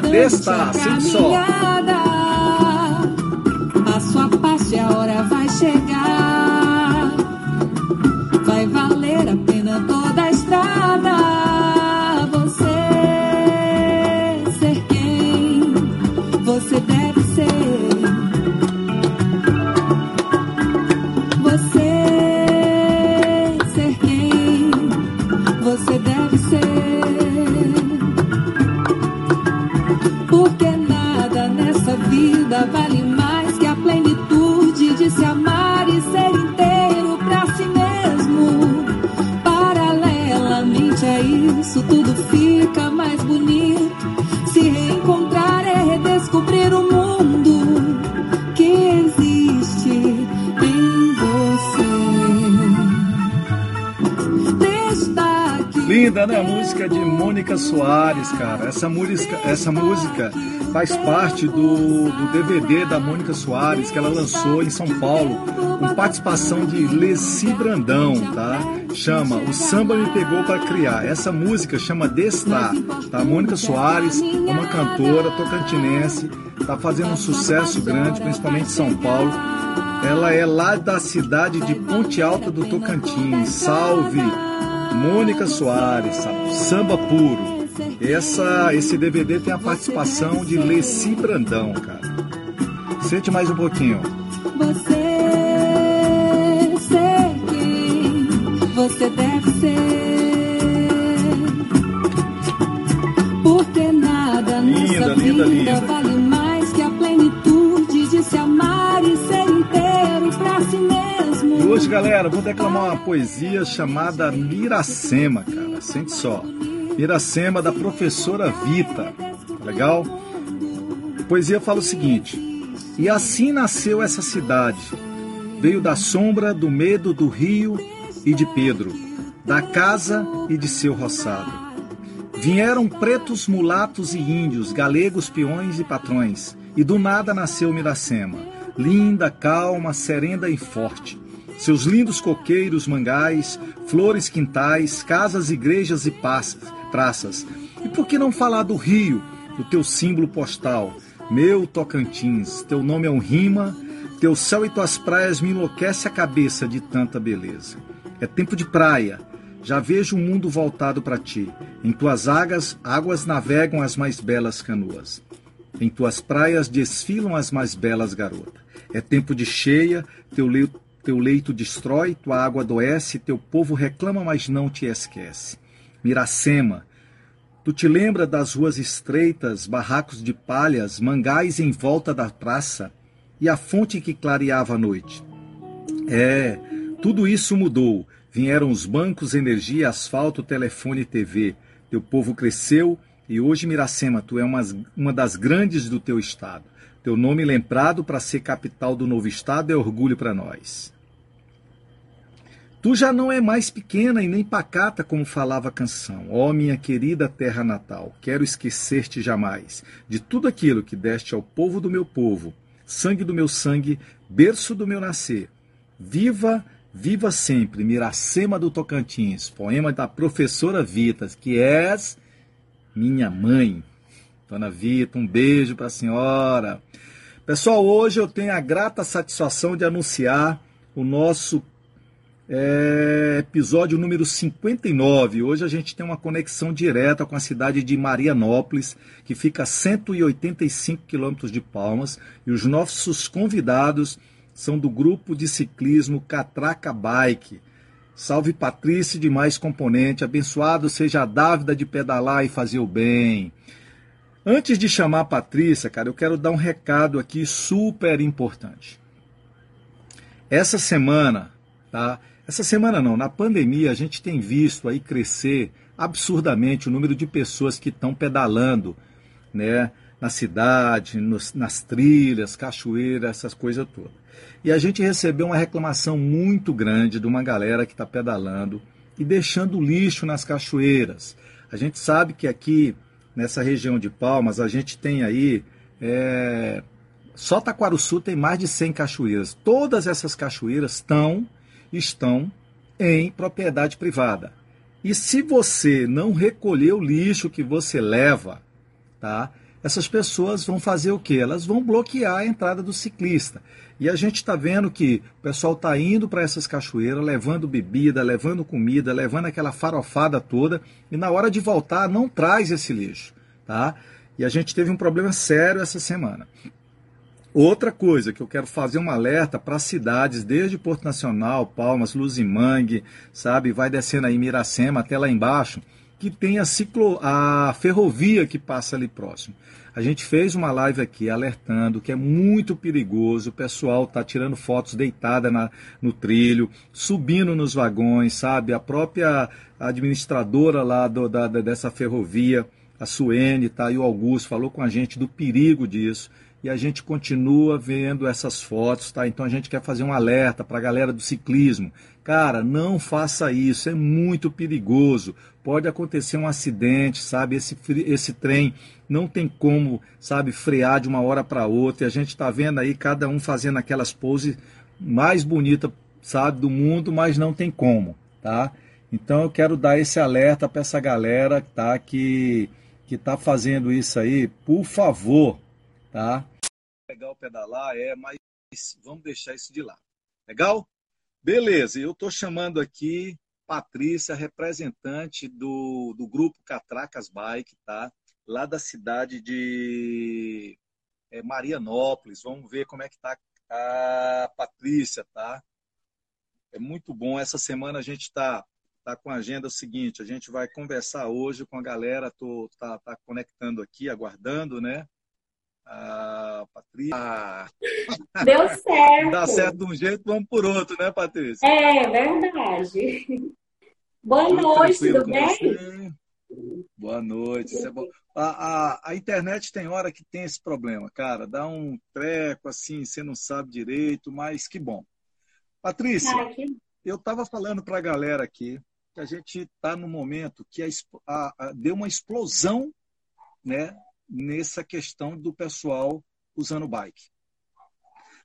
desta, é a sente só. Né? A música de Mônica Soares, cara. Essa música, essa música faz parte do, do DVD da Mônica Soares que ela lançou em São Paulo, com participação de Leci Brandão, tá? Chama O Samba Me Pegou para Criar. Essa música chama Destar, tá? Mônica Soares é uma cantora tocantinense, tá fazendo um sucesso grande, principalmente em São Paulo. Ela é lá da cidade de Ponte Alta do Tocantins. Salve! Mônica Soares, samba puro. Essa, esse DVD tem a participação de Leci Brandão, cara. Sente mais um pouquinho. Você ser quem você deve ser. Porque nada Linda, nessa linda, vida linda. vale hoje, galera, vou declamar uma poesia chamada Miracema, cara. Sente só. Miracema da professora Vita. Tá Legal? A poesia fala o seguinte: E assim nasceu essa cidade. Veio da sombra, do medo, do rio e de Pedro, da casa e de seu roçado. Vieram pretos, mulatos e índios, galegos, peões e patrões, e do nada nasceu Miracema, linda, calma, serena e forte. Seus lindos coqueiros, mangais, flores, quintais, casas, igrejas e praças. E por que não falar do rio, o teu símbolo postal? Meu Tocantins, teu nome é um rima, teu céu e tuas praias me enlouquece a cabeça de tanta beleza. É tempo de praia, já vejo o mundo voltado para ti. Em tuas águas, águas navegam as mais belas canoas. Em tuas praias desfilam as mais belas garotas. É tempo de cheia, teu leito, teu leito destrói, tua água adoece, teu povo reclama, mas não te esquece. Miracema, tu te lembra das ruas estreitas, barracos de palhas, mangais em volta da praça e a fonte que clareava a noite? É, tudo isso mudou. Vieram os bancos, energia, asfalto, telefone e TV. Teu povo cresceu e hoje, Miracema, tu é uma, uma das grandes do teu estado. Teu nome lembrado para ser capital do novo estado é orgulho para nós. Tu já não é mais pequena e nem pacata como falava a canção. Ó oh, minha querida terra natal, quero esquecer-te jamais de tudo aquilo que deste ao povo do meu povo, sangue do meu sangue, berço do meu nascer. Viva, viva sempre, Miracema do Tocantins, poema da professora Vitas, que és minha mãe. Dona Vita, um beijo para a senhora. Pessoal, hoje eu tenho a grata satisfação de anunciar o nosso é, episódio número 59. Hoje a gente tem uma conexão direta com a cidade de Marianópolis, que fica a 185 quilômetros de Palmas, e os nossos convidados são do grupo de ciclismo Catraca Bike. Salve Patrícia de mais componente, abençoado seja a dávida de pedalar e fazer o bem. Antes de chamar a Patrícia, cara, eu quero dar um recado aqui super importante. Essa semana, tá? Essa semana não, na pandemia a gente tem visto aí crescer absurdamente o número de pessoas que estão pedalando, né? Na cidade, nos, nas trilhas, cachoeiras, essas coisas todas. E a gente recebeu uma reclamação muito grande de uma galera que está pedalando e deixando lixo nas cachoeiras. A gente sabe que aqui nessa região de Palmas, a gente tem aí. É, só Taquaruçu tem mais de 100 cachoeiras. Todas essas cachoeiras estão, estão em propriedade privada. E se você não recolher o lixo que você leva, tá? Essas pessoas vão fazer o quê? Elas vão bloquear a entrada do ciclista. E a gente está vendo que o pessoal está indo para essas cachoeiras, levando bebida, levando comida, levando aquela farofada toda, e na hora de voltar não traz esse lixo, tá? E a gente teve um problema sério essa semana. Outra coisa que eu quero fazer um alerta para cidades, desde Porto Nacional, Palmas, Luzimangue, sabe, vai descendo aí Miracema até lá embaixo, que tem a, ciclo, a ferrovia que passa ali próximo. A gente fez uma live aqui alertando que é muito perigoso, o pessoal está tirando fotos deitada na, no trilho, subindo nos vagões, sabe? A própria administradora lá do, da, dessa ferrovia, a Suene, tá? E o Augusto falou com a gente do perigo disso e a gente continua vendo essas fotos, tá? Então a gente quer fazer um alerta para a galera do ciclismo. Cara, não faça isso, é muito perigoso. Pode acontecer um acidente, sabe? Esse, esse trem não tem como, sabe, frear de uma hora para outra. E a gente está vendo aí cada um fazendo aquelas poses mais bonitas, sabe, do mundo, mas não tem como, tá? Então eu quero dar esse alerta para essa galera, tá? Que que está fazendo isso aí, por favor, tá? Legal pedalar, é, mas vamos deixar isso de lado. Legal? Beleza, eu estou chamando aqui Patrícia, representante do, do grupo Catracas Bike, tá? Lá da cidade de é, Marianópolis. Vamos ver como é que tá a Patrícia, tá? É muito bom. Essa semana a gente está tá com a agenda seguinte. A gente vai conversar hoje com a galera. Tô tá, tá conectando aqui, aguardando, né? Ah, Patrícia. Ah. Deu certo. Dá certo de um jeito, vamos por outro, né, Patrícia? É, verdade. Boa tudo noite, tudo bem? Você? Boa noite. É a, a, a, internet tem hora que tem esse problema, cara. Dá um treco assim, você não sabe direito, mas que bom. Patrícia, ah, que... eu estava falando para a galera aqui que a gente está no momento que a, deu uma explosão né, nessa questão do pessoal usando bike.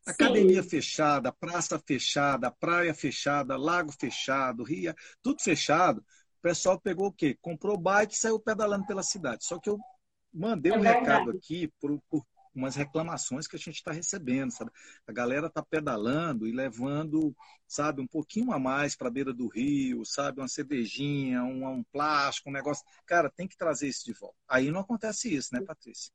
Academia Sim. fechada, praça fechada, praia fechada, lago fechado, ria, tudo fechado. O pessoal pegou o quê? Comprou bike e saiu pedalando pela cidade. Só que eu mandei é um verdade. recado aqui por, por umas reclamações que a gente está recebendo, sabe? A galera está pedalando e levando, sabe, um pouquinho a mais para a beira do rio, sabe, uma cervejinha, um, um plástico, um negócio. Cara, tem que trazer isso de volta. Aí não acontece isso, né, Patrícia?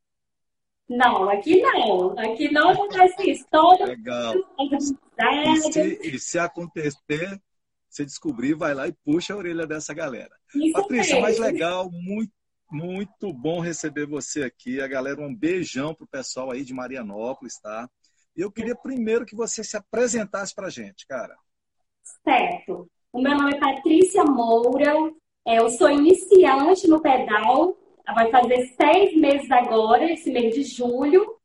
Não, aqui não. Aqui não acontece isso. Todo Legal. E se, e se acontecer, você descobrir, vai lá e puxa a orelha dessa galera. Isso Patrícia, mesmo. mais legal, muito muito bom receber você aqui. A galera, um beijão pro pessoal aí de Marianópolis, tá? Eu queria primeiro que você se apresentasse pra gente, cara. Certo. O meu nome é Patrícia Moura. É, eu sou iniciante no pedal. Vai fazer seis meses agora, esse mês de julho.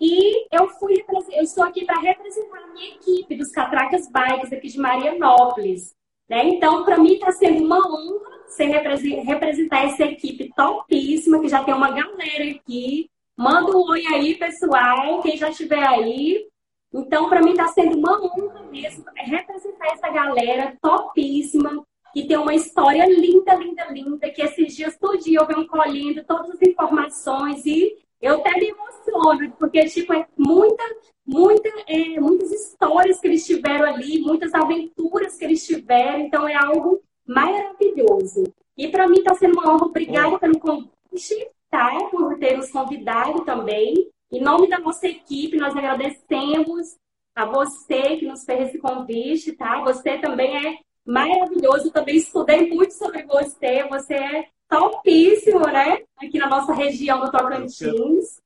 E eu fui, eu estou aqui para representar a minha equipe dos Catracas Bikes aqui de Marianópolis. Né? Então, para mim está sendo uma honra você representar essa equipe topíssima, que já tem uma galera aqui. Manda um oi aí, pessoal, quem já estiver aí. Então, para mim, está sendo uma honra mesmo representar essa galera topíssima, que tem uma história linda, linda, linda, que esses dias todo dia eu venho colhendo todas as informações e eu até me emociono, porque, tipo, é muita, muita, é, muitas histórias que eles tiveram ali, muitas aventuras que eles tiveram, então é algo maravilhoso. E para mim está sendo uma honra. Obrigada pelo convite, tá? Por ter nos convidado também. Em nome da nossa equipe, nós agradecemos a você que nos fez esse convite, tá? Você também é maravilhoso. Também estudei muito sobre você. Você é topíssimo, né? Aqui na nossa região do Tocantins.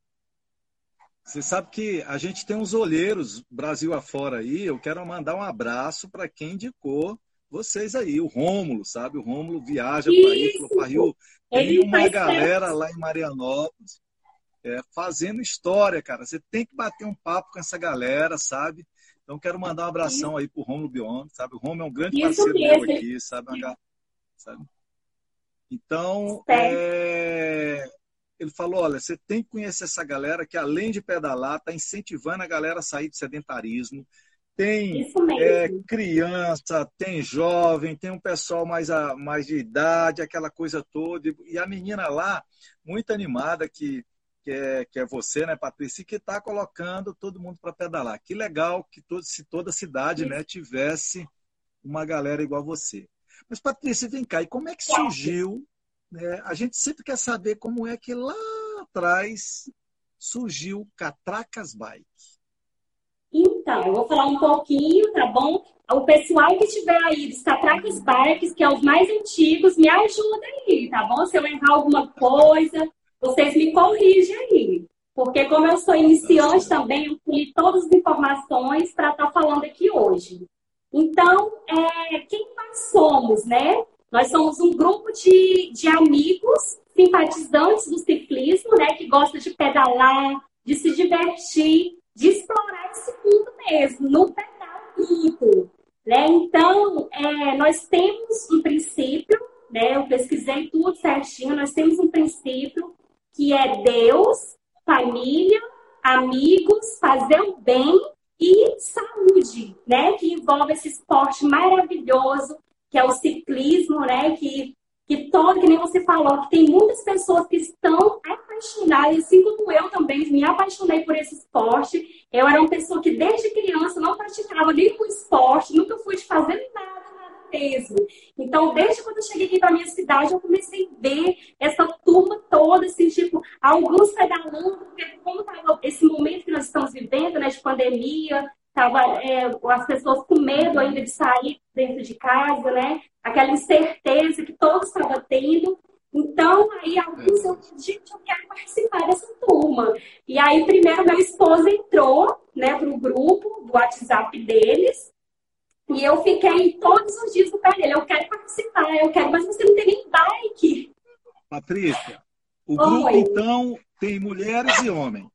Você sabe que a gente tem uns olheiros Brasil afora aí. Eu quero mandar um abraço para quem indicou vocês aí, o Rômulo, sabe? O Rômulo viaja para aí, para Rio. Tem uma galera lá em Marianópolis é, fazendo história, cara. Você tem que bater um papo com essa galera, sabe? Então quero mandar um abração aí pro Rômulo Bion, sabe? O Rômulo é um grande parceiro meu aqui, sabe? sabe? Então, é ele falou: olha, você tem que conhecer essa galera que, além de pedalar, está incentivando a galera a sair do sedentarismo. Tem é, criança, tem jovem, tem um pessoal mais, a, mais de idade, aquela coisa toda. E a menina lá, muito animada, que, que, é, que é você, né, Patrícia, que está colocando todo mundo para pedalar. Que legal que todo, se toda cidade né, tivesse uma galera igual a você. Mas, Patrícia, vem cá, e como é que surgiu né? A gente sempre quer saber como é que lá atrás surgiu Catracas Bike. Então, eu vou falar um pouquinho, tá bom? O pessoal que estiver aí dos Catracas Bikes, que é os mais antigos, me ajuda aí, tá bom? Se eu errar alguma coisa, vocês me corrigem aí. Porque como eu sou iniciante também, eu colhi todas as informações para estar tá falando aqui hoje. Então, é, quem nós somos, né? Nós somos um grupo de, de amigos simpatizantes do ciclismo, né, que gosta de pedalar, de se divertir, de explorar esse mundo mesmo, no pedal tudo. Né? Então, é, nós temos um princípio, né, eu pesquisei tudo certinho, nós temos um princípio que é Deus, família, amigos, fazer o bem e saúde, né? Que envolve esse esporte maravilhoso que é o ciclismo, né? Que, que todo, que nem você falou, que tem muitas pessoas que estão apaixonadas, assim como eu também me apaixonei por esse esporte. Eu era uma pessoa que desde criança não praticava nenhum esporte, nunca fui de fazer nada mesmo. Então, desde quando eu cheguei aqui para minha cidade, eu comecei a ver essa turma toda, assim, tipo, alguns pedalando, porque como estava esse momento que nós estamos vivendo, né, de pandemia, Tava, é, as pessoas com medo ainda de sair dentro de casa, né? Aquela incerteza que todos estavam tendo. Então, aí alguns eu, gente, eu quero participar dessa turma. E aí, primeiro, meu esposo entrou, né, pro grupo do WhatsApp deles. E eu fiquei todos os dias no pé dele. Eu quero participar, eu quero, mas você não tem nem bike. Patrícia, o Oi. grupo, então, tem mulheres e homens.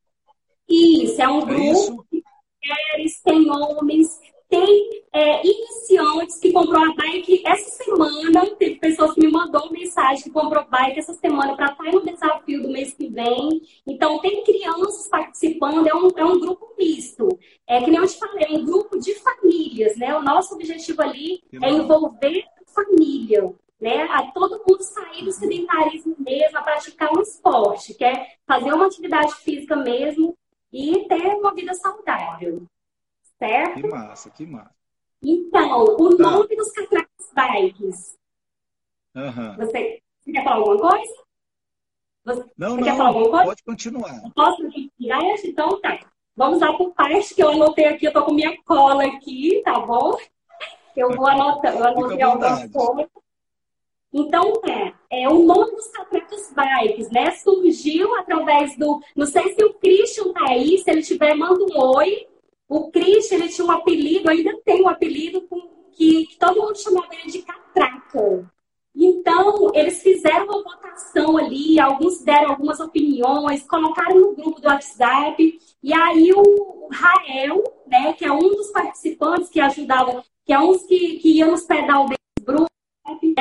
Isso, é um é grupo isso? mulheres, tem homens, tem é, iniciantes que comprou a bike essa semana. Teve pessoas que me mandou mensagem que comprou bike essa semana para estar no desafio do mês que vem. Então, tem crianças participando, é um, é um grupo misto. É que nem eu te falei, é um grupo de famílias, né? O nosso objetivo ali é envolver família. Né, a todo mundo sair do sedentarismo mesmo, a praticar um esporte, que é fazer uma atividade física mesmo e ter uma vida saudável. Certo? Que massa, que massa. Então, o tá. nome dos catracos bikes. Uhum. Você, você, quer falar alguma coisa? Você, não, você não, quer falar alguma coisa? pode continuar. Posso respirar? Então tá. Vamos lá por parte que eu anotei aqui, eu tô com minha cola aqui, tá bom? Eu vou anotar, eu anotei algumas coisas. Então, é, é o nome dos Catracos Bikes, né? Surgiu através do. Não sei se o Christian tá aí, se ele tiver, manda um oi. O Christian, ele tinha um apelido, ainda tem um apelido que, que todo mundo chamava ele de Catraca. Então, eles fizeram uma votação ali, alguns deram algumas opiniões, colocaram no grupo do WhatsApp, e aí o Rael, né, que é um dos participantes que ajudava, que é um que, que ia nos pedal desse grupo, é que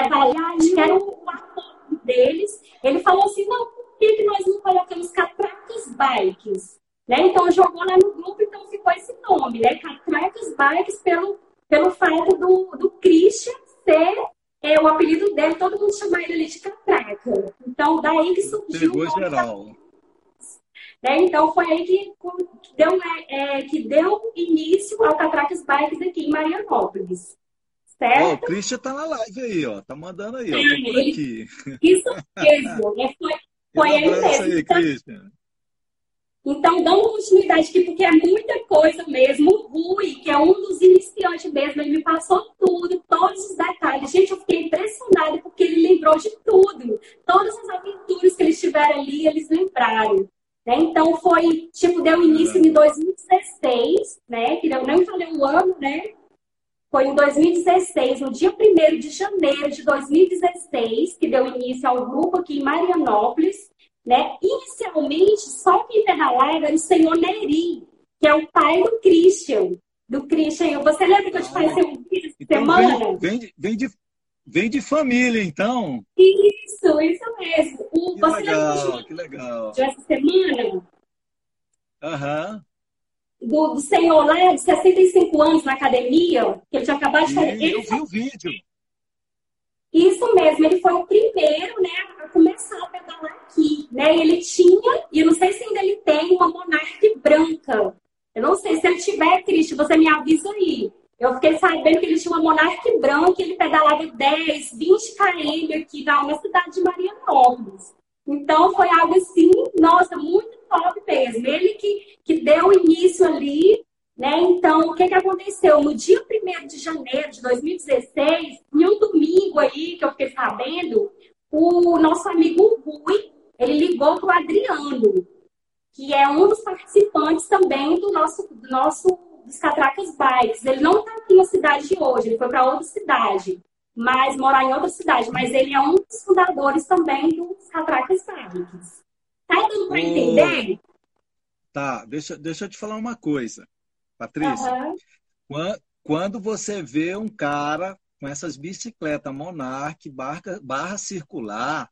era o apoio deles. Ele falou assim: não, por que, que nós não colocamos Catracas Bikes? Né? Então jogou lá no grupo, então ficou esse nome, né? Catracas Bikes, pelo, pelo fato do, do Christian ser é, o apelido dele, todo mundo chama ele ali de Catraca. Então, daí que surgiu. Pegou geral. Né? Então foi aí que, que, deu, é, que deu início ao Catracas Bikes aqui em Marianópolis. Certo? Ó, o Christian tá na live aí, ó. Tá mandando aí, ó. Tá por aqui. Isso mesmo. Né? Foi, foi um ele mesmo. Aí, então, Christian. Então, dando continuidade aqui, porque é muita coisa mesmo. O Rui, que é um dos iniciantes iniciante mesmo, ele me passou tudo, todos os detalhes. Gente, eu fiquei impressionada porque ele lembrou de tudo. Todas as aventuras que eles tiveram ali, eles lembraram. Né? Então foi, tipo, deu início em 2016, né? Que eu nem falei o ano, né? Foi em 2016, no dia 1 de janeiro de 2016, que deu início ao grupo aqui em Marianópolis. Né? Inicialmente, só quem pedalava era o senhor Neri, que é o pai do Christian. Do Christian. Você lembra que eu te falei um vídeo então, semana? Vem, vem, vem, de, vem de família, então. Isso, isso mesmo. O, que você legal, que legal. De essa semana? Aham. Uhum do, do senhor lá de 65 anos na academia, que ele tinha acabado de fazer. Eu vi o vídeo. Isso mesmo, ele foi o primeiro né, a começar a pedalar aqui. Né? Ele tinha, e eu não sei se ainda ele tem, uma monarque branca. Eu não sei se ele tiver, Cristi, você me avisa aí. Eu fiquei sabendo que ele tinha uma monarque branca e ele pedalava 10, 20 km aqui na, na cidade de Marianópolis. Então foi algo assim, nossa, muito top mesmo. Ele que, que deu início ali, né? Então, o que, que aconteceu? No dia 1 de janeiro de 2016, em um domingo aí, que eu fiquei sabendo, o nosso amigo Rui, ele ligou para o Adriano, que é um dos participantes também do nosso, do nosso dos Catracas Bikes. Ele não está aqui na cidade de hoje, ele foi para outra cidade mas morar em outra cidade. Mas ele é um dos fundadores também dos Catracas Bikes. Tá dando para entender? Tá, deixa, deixa eu te falar uma coisa, Patrícia. Uhum. Quando, quando você vê um cara com essas bicicletas Monarch, barra, barra circular,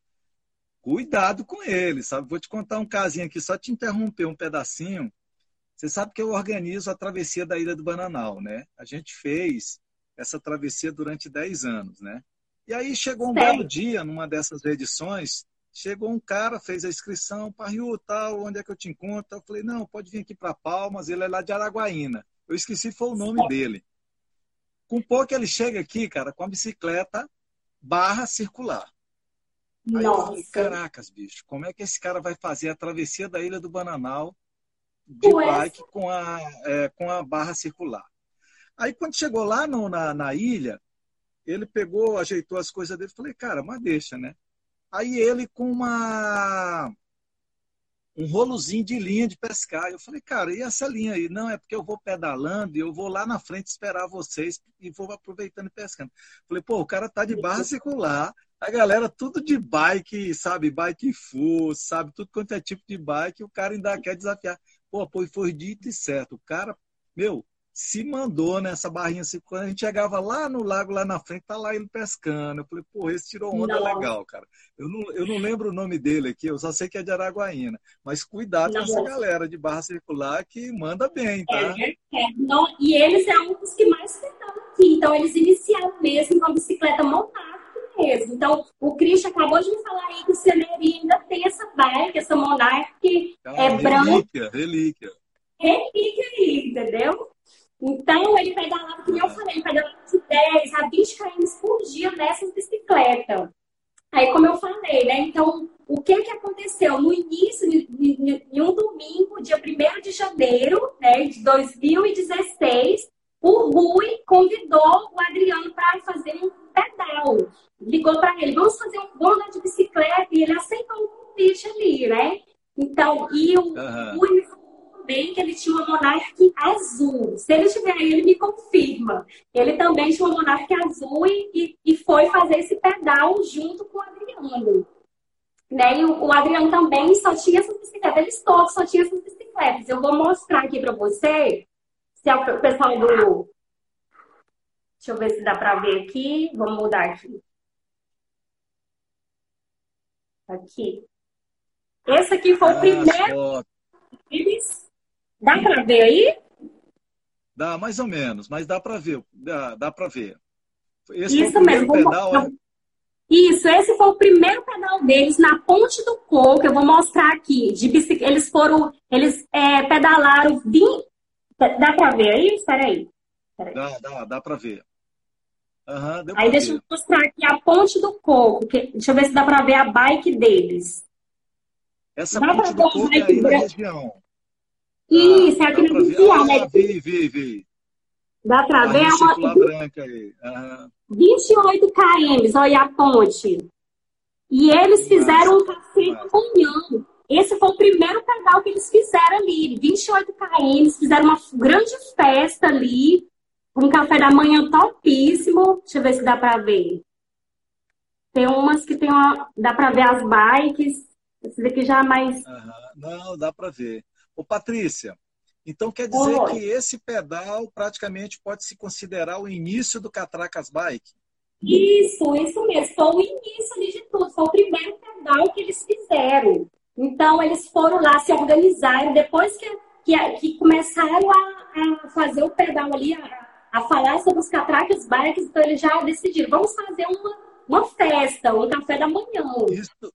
cuidado com ele, sabe? Vou te contar um casinho aqui, só te interromper um pedacinho. Você sabe que eu organizo a travessia da Ilha do Bananal, né? A gente fez essa travessia durante 10 anos, né? E aí chegou um belo dia, numa dessas edições, chegou um cara, fez a inscrição, Rio tal, onde é que eu te encontro? Eu falei, não, pode vir aqui para Palmas, ele é lá de Araguaína. Eu esqueci foi o nome dele. Com pouco ele chega aqui, cara, com a bicicleta barra circular. Aí Nossa. eu falei, caracas, bicho, como é que esse cara vai fazer a travessia da Ilha do Bananal de Ué? bike com a, é, com a barra circular? Aí quando chegou lá no, na, na ilha, ele pegou, ajeitou as coisas dele, falei, cara, mas deixa, né? Aí ele com uma um rolozinho de linha de pescar. Eu falei, cara, e essa linha aí? Não, é porque eu vou pedalando e eu vou lá na frente esperar vocês e vou aproveitando e pescando. Falei, pô, o cara tá de barra circular, a galera tudo de bike, sabe, bike full, sabe, tudo quanto é tipo de bike, o cara ainda quer desafiar. Pô, foi, foi dito e certo. O cara, meu, se mandou nessa barrinha assim, quando a gente chegava lá no lago, lá na frente, tá lá ele pescando. Eu falei, pô, esse tirou onda não. legal, cara. Eu não, eu não lembro o nome dele aqui, eu só sei que é de Araguaína. Mas cuidado não. com essa galera de barra circular que manda bem, tá? É, é, não, e eles é um dos que mais tentaram aqui. Então, eles iniciaram mesmo com a bicicleta montada mesmo. Então, o Christian acabou de me falar aí que o Ceneri ainda tem essa bike, essa Monarch, que ah, é relíquia, branca. Relíquia, relíquia. aí, entendeu? Então, ele pedalava, como eu falei, ele pedalava de 10 a 20 km por dia nessas bicicletas. Aí, como eu falei, né? Então, o que que aconteceu? No início, em um domingo, dia 1 de janeiro né, de 2016, o Rui convidou o Adriano para fazer um pedal. Ligou para ele, vamos fazer um voo de bicicleta, e ele aceitou o convite ali, né? Então, e o uhum. Rui também que ele tinha uma monarca azul. Se ele tiver aí, ele me confirma. Ele também tinha uma monarca azul e, e foi fazer esse pedal junto com o Adriano. Né? E o, o Adriano também só tinha essas bicicletas. Eles todos só tinham essas bicicletas. Eu vou mostrar aqui para você. Se é o pessoal do. Deixa eu ver se dá para ver aqui. Vamos mudar aqui. Aqui. Esse aqui foi o primeiro. Dá para ver aí? Dá, mais ou menos, mas dá para ver. Dá, dá para ver. Esse Isso mesmo. Pedal, vou... Isso, esse foi o primeiro pedal deles na Ponte do Coco. Eu vou mostrar aqui. De bicic... Eles foram, eles é, pedalaram 20. Dá para ver aí? Espera aí. Dá, dá, dá para ver. Uhum, aí deixa ver. eu mostrar aqui a Ponte do Coco. Que... Deixa eu ver se dá para ver a bike deles. Essa dá Ponte do Coco é aí na região. Isso, é aqui no Viciar, né? Vi, vi, vi. Dá para ver? É uma... branca aí. Uhum. 28 km, olha a ponte. E eles fizeram um passeio manhã. Esse foi o primeiro pedal que eles fizeram ali. 28 km, fizeram uma grande festa ali. Um café da manhã topíssimo. Deixa eu ver se dá para ver. Tem umas que tem uma... dá para ver as bikes. Esse daqui já é mais. Não, dá para ver. Ô, Patrícia, então quer dizer Oi. que esse pedal praticamente pode se considerar o início do Catracas Bike? Isso, isso mesmo. Foi o início de tudo. Foi o primeiro pedal que eles fizeram. Então, eles foram lá, se organizaram. Depois que, que, que começaram a, a, fazer o pedal ali, a, a falar sobre os catracas bikes, então eles já decidiram, vamos fazer uma, uma festa, um café da manhã. Isso,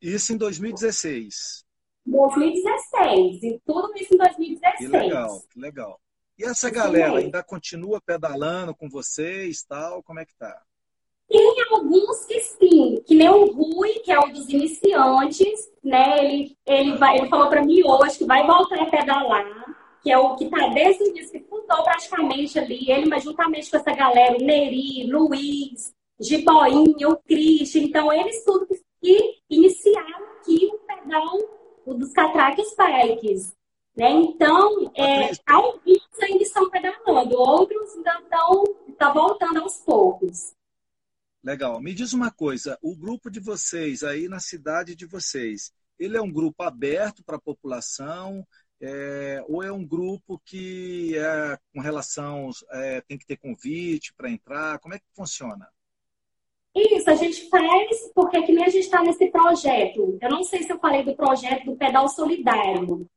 isso em 2016. 2016. E tudo isso em 2016. Que legal, que legal. E essa galera ainda continua pedalando com vocês, tal? Como é que tá? Tem alguns que sim, que nem o Rui, que é um dos iniciantes, né? Ele, ele, vai, ele falou para mim hoje que vai voltar a pedalar, que é o que tá desde o início, que fundou praticamente ali, ele, mas juntamente com essa galera, o Neri, Luiz, Giboinho, o Christian, então eles tudo que iniciaram aqui o pedal dos catraques bikes. Né? Então, é, alguns ainda estão pedalando, outros ainda estão, estão voltando aos poucos. Legal. Me diz uma coisa, o grupo de vocês aí na cidade de vocês, ele é um grupo aberto para a população é, ou é um grupo que é, com relação é, tem que ter convite para entrar? Como é que funciona? Isso, a gente faz porque que nem a gente está nesse projeto. Eu não sei se eu falei do projeto do pedal solidário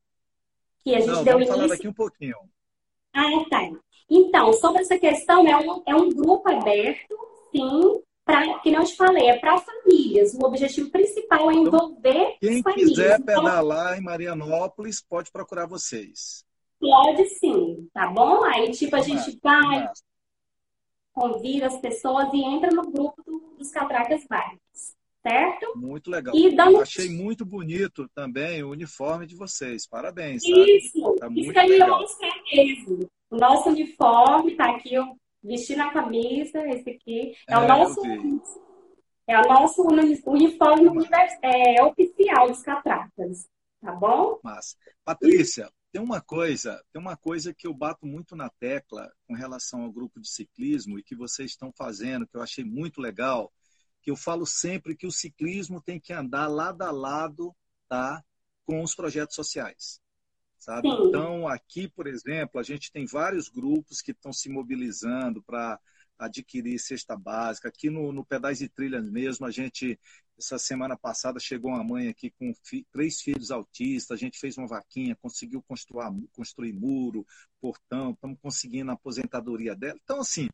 que a gente Não, deu vamos início. falar daqui um pouquinho. Ah, tá. Então, sobre essa questão, é um, é um grupo aberto, sim, para que não eu te falei, é para famílias. O objetivo principal é então, envolver então, quem famílias. quiser pedalar então, em Marianópolis, pode procurar vocês. Pode sim, tá bom? Aí, tipo, a gente vai, convida as pessoas e entra no grupo dos Catracas Bikes certo? Muito legal. E dando... Achei muito bonito também o uniforme de vocês. Parabéns. Isso, tá isso que gente mostrar mesmo. O nosso uniforme tá aqui, eu vesti na camisa, esse aqui. É, é o nosso. É o nosso uniforme é, oficial dos catratas. Tá bom? Mas, Patrícia, tem uma coisa, tem uma coisa que eu bato muito na tecla com relação ao grupo de ciclismo e que vocês estão fazendo, que eu achei muito legal que eu falo sempre que o ciclismo tem que andar lado a lado tá, com os projetos sociais. Sabe? Então, aqui, por exemplo, a gente tem vários grupos que estão se mobilizando para adquirir cesta básica. Aqui no, no Pedais e Trilhas mesmo, a gente, essa semana passada, chegou uma mãe aqui com fi, três filhos autistas, a gente fez uma vaquinha, conseguiu construir, construir muro, portão, estamos conseguindo a aposentadoria dela. Então, assim,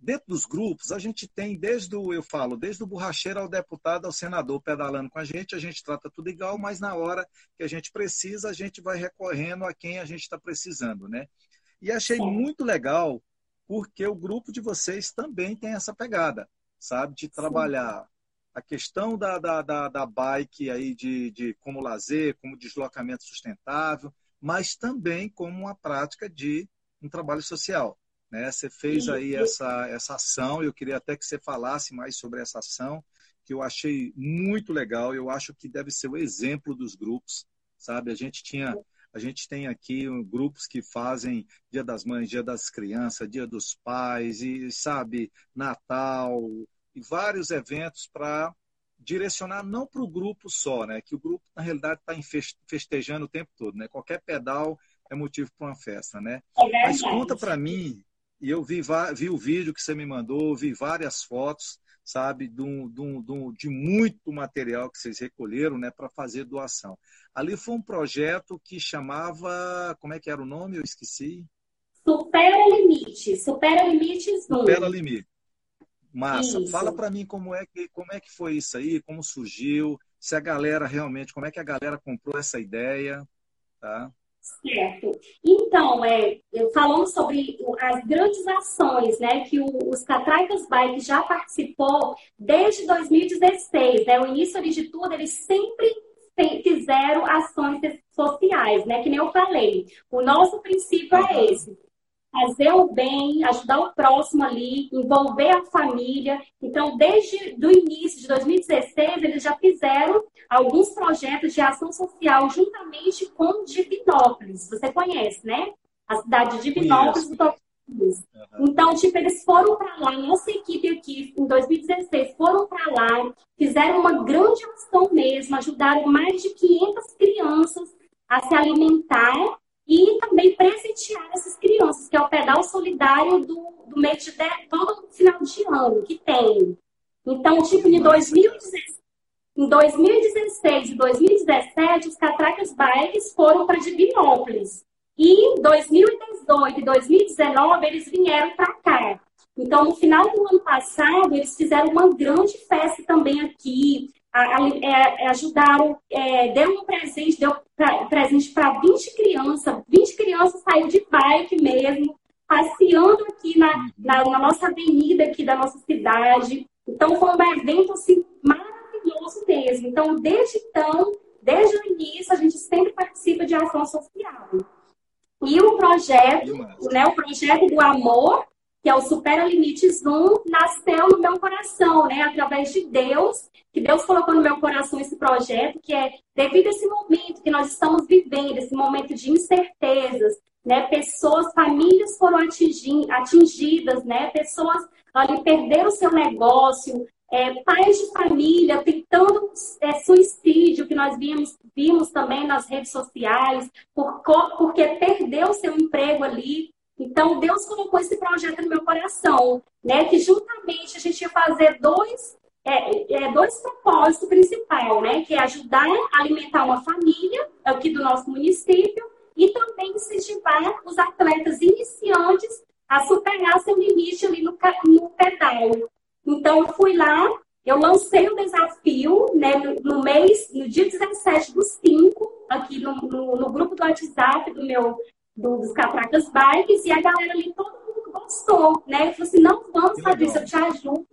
Dentro dos grupos, a gente tem desde o, eu falo, desde o borracheiro ao deputado, ao senador pedalando com a gente, a gente trata tudo igual, mas na hora que a gente precisa, a gente vai recorrendo a quem a gente está precisando, né? E achei muito legal, porque o grupo de vocês também tem essa pegada, sabe? De trabalhar. A questão da, da, da, da bike aí de, de como lazer, como deslocamento sustentável, mas também como uma prática de um trabalho social. Né? Você fez aí essa, essa ação, eu queria até que você falasse mais sobre essa ação, que eu achei muito legal, eu acho que deve ser o exemplo dos grupos, sabe? A gente tinha a gente tem aqui grupos que fazem Dia das Mães, Dia das Crianças, Dia dos Pais, e sabe, Natal, e vários eventos para direcionar não para o grupo só, né? Que o grupo, na realidade, está festejando o tempo todo, né? Qualquer pedal é motivo para uma festa, né? É Mas conta para mim e eu vi, vi o vídeo que você me mandou, vi várias fotos, sabe, de, um, de, um, de muito material que vocês recolheram né, para fazer doação. Ali foi um projeto que chamava. Como é que era o nome? Eu esqueci. Supera Limites. Supera Limites Supera Limite. Massa. Isso. Fala para mim como é, que, como é que foi isso aí, como surgiu, se a galera realmente, como é que a galera comprou essa ideia, tá? Certo. Então, é, falando sobre as grandes ações né, que o, os Catracas Bike já participou desde 2016, né, o início de tudo, eles sempre fizeram ações sociais, né? Que nem eu falei. O nosso princípio é esse. Fazer o bem, ajudar o próximo ali, envolver a família. Então, desde o início de 2016, eles já fizeram alguns projetos de ação social juntamente com Divinópolis. Você conhece, né? A cidade de Divinópolis do Tocantins. Então, tipo, eles foram para lá, nossa equipe aqui, em 2016, foram para lá, fizeram uma grande ação mesmo, ajudaram mais de 500 crianças a se alimentar e também presentear essas crianças, que é o pedal solidário do, do mês de, todo final de ano que tem. Então, tipo, em 2016, em 2016 e 2017, os Catracas Bikes foram para Divinópolis. E em 2018 e 2019, eles vieram para cá. Então, no final do ano passado, eles fizeram uma grande festa também aqui é, ajudaram, é, deu um presente, deu pra, presente para 20 crianças, 20 crianças saíram de bike mesmo, passeando aqui na, na, na, nossa avenida aqui da nossa cidade. Então foi um evento assim, maravilhoso mesmo. Então, desde então, desde o início, a gente sempre participa de ação social. E o projeto, né, o projeto do amor, que é o Supera Limites 1, nasceu no meu coração, né? Através de Deus, que Deus colocou no meu coração esse projeto, que é devido a esse momento que nós estamos vivendo, esse momento de incertezas, né? Pessoas, famílias foram atingidas, né? Pessoas ali perderam seu negócio, é, pais de família tentando é, suicídio, que nós vimos, vimos também nas redes sociais, por, porque perdeu o seu emprego ali, então, Deus colocou esse projeto no meu coração, né? Que juntamente a gente ia fazer dois, é, é, dois propósitos principais, né? Que é ajudar a alimentar uma família aqui do nosso município e também incentivar os atletas iniciantes a superar seu limite ali no, no pedal. Então, eu fui lá, eu lancei o desafio né, no, no mês, no dia 17 do 5, aqui no, no, no, grupo do WhatsApp do meu, do, dos Catracas Bikes, e a galera ali, todo mundo gostou, né? Falou assim, não, vamos, Fabrício, eu te ajudo.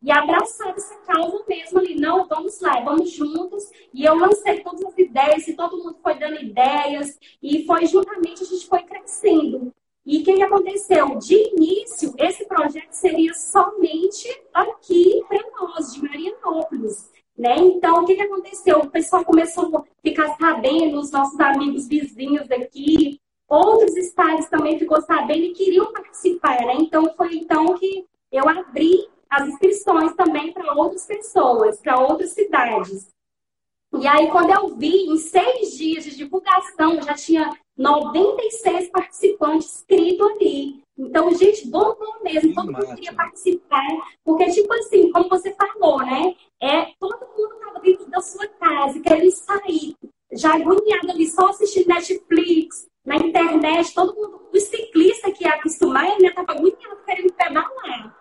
E abraçar essa causa mesmo ali, não, vamos lá, vamos juntos. E eu lancei todas as ideias, e todo mundo foi dando ideias, e foi juntamente a gente foi crescendo. E o que aconteceu? De início, esse projeto seria somente aqui para nós, de Marianópolis. Né? Então, o que, que aconteceu? O pessoal começou a ficar sabendo, os nossos amigos vizinhos aqui, outros estados também ficou sabendo e queriam participar, né? Então foi então que eu abri as inscrições também para outras pessoas, para outras cidades. E aí, quando eu vi, em seis dias de divulgação, já tinha 96 participantes inscritos ali. Então, gente, bombou mesmo, todo mundo queria participar, porque, tipo assim, como você falou, né? É, todo mundo estava dentro da sua casa, querendo sair, já agoniado ali, só assistindo Netflix, na internet, todo mundo, os ciclistas que acostumado, ainda estava muito querendo pedalar.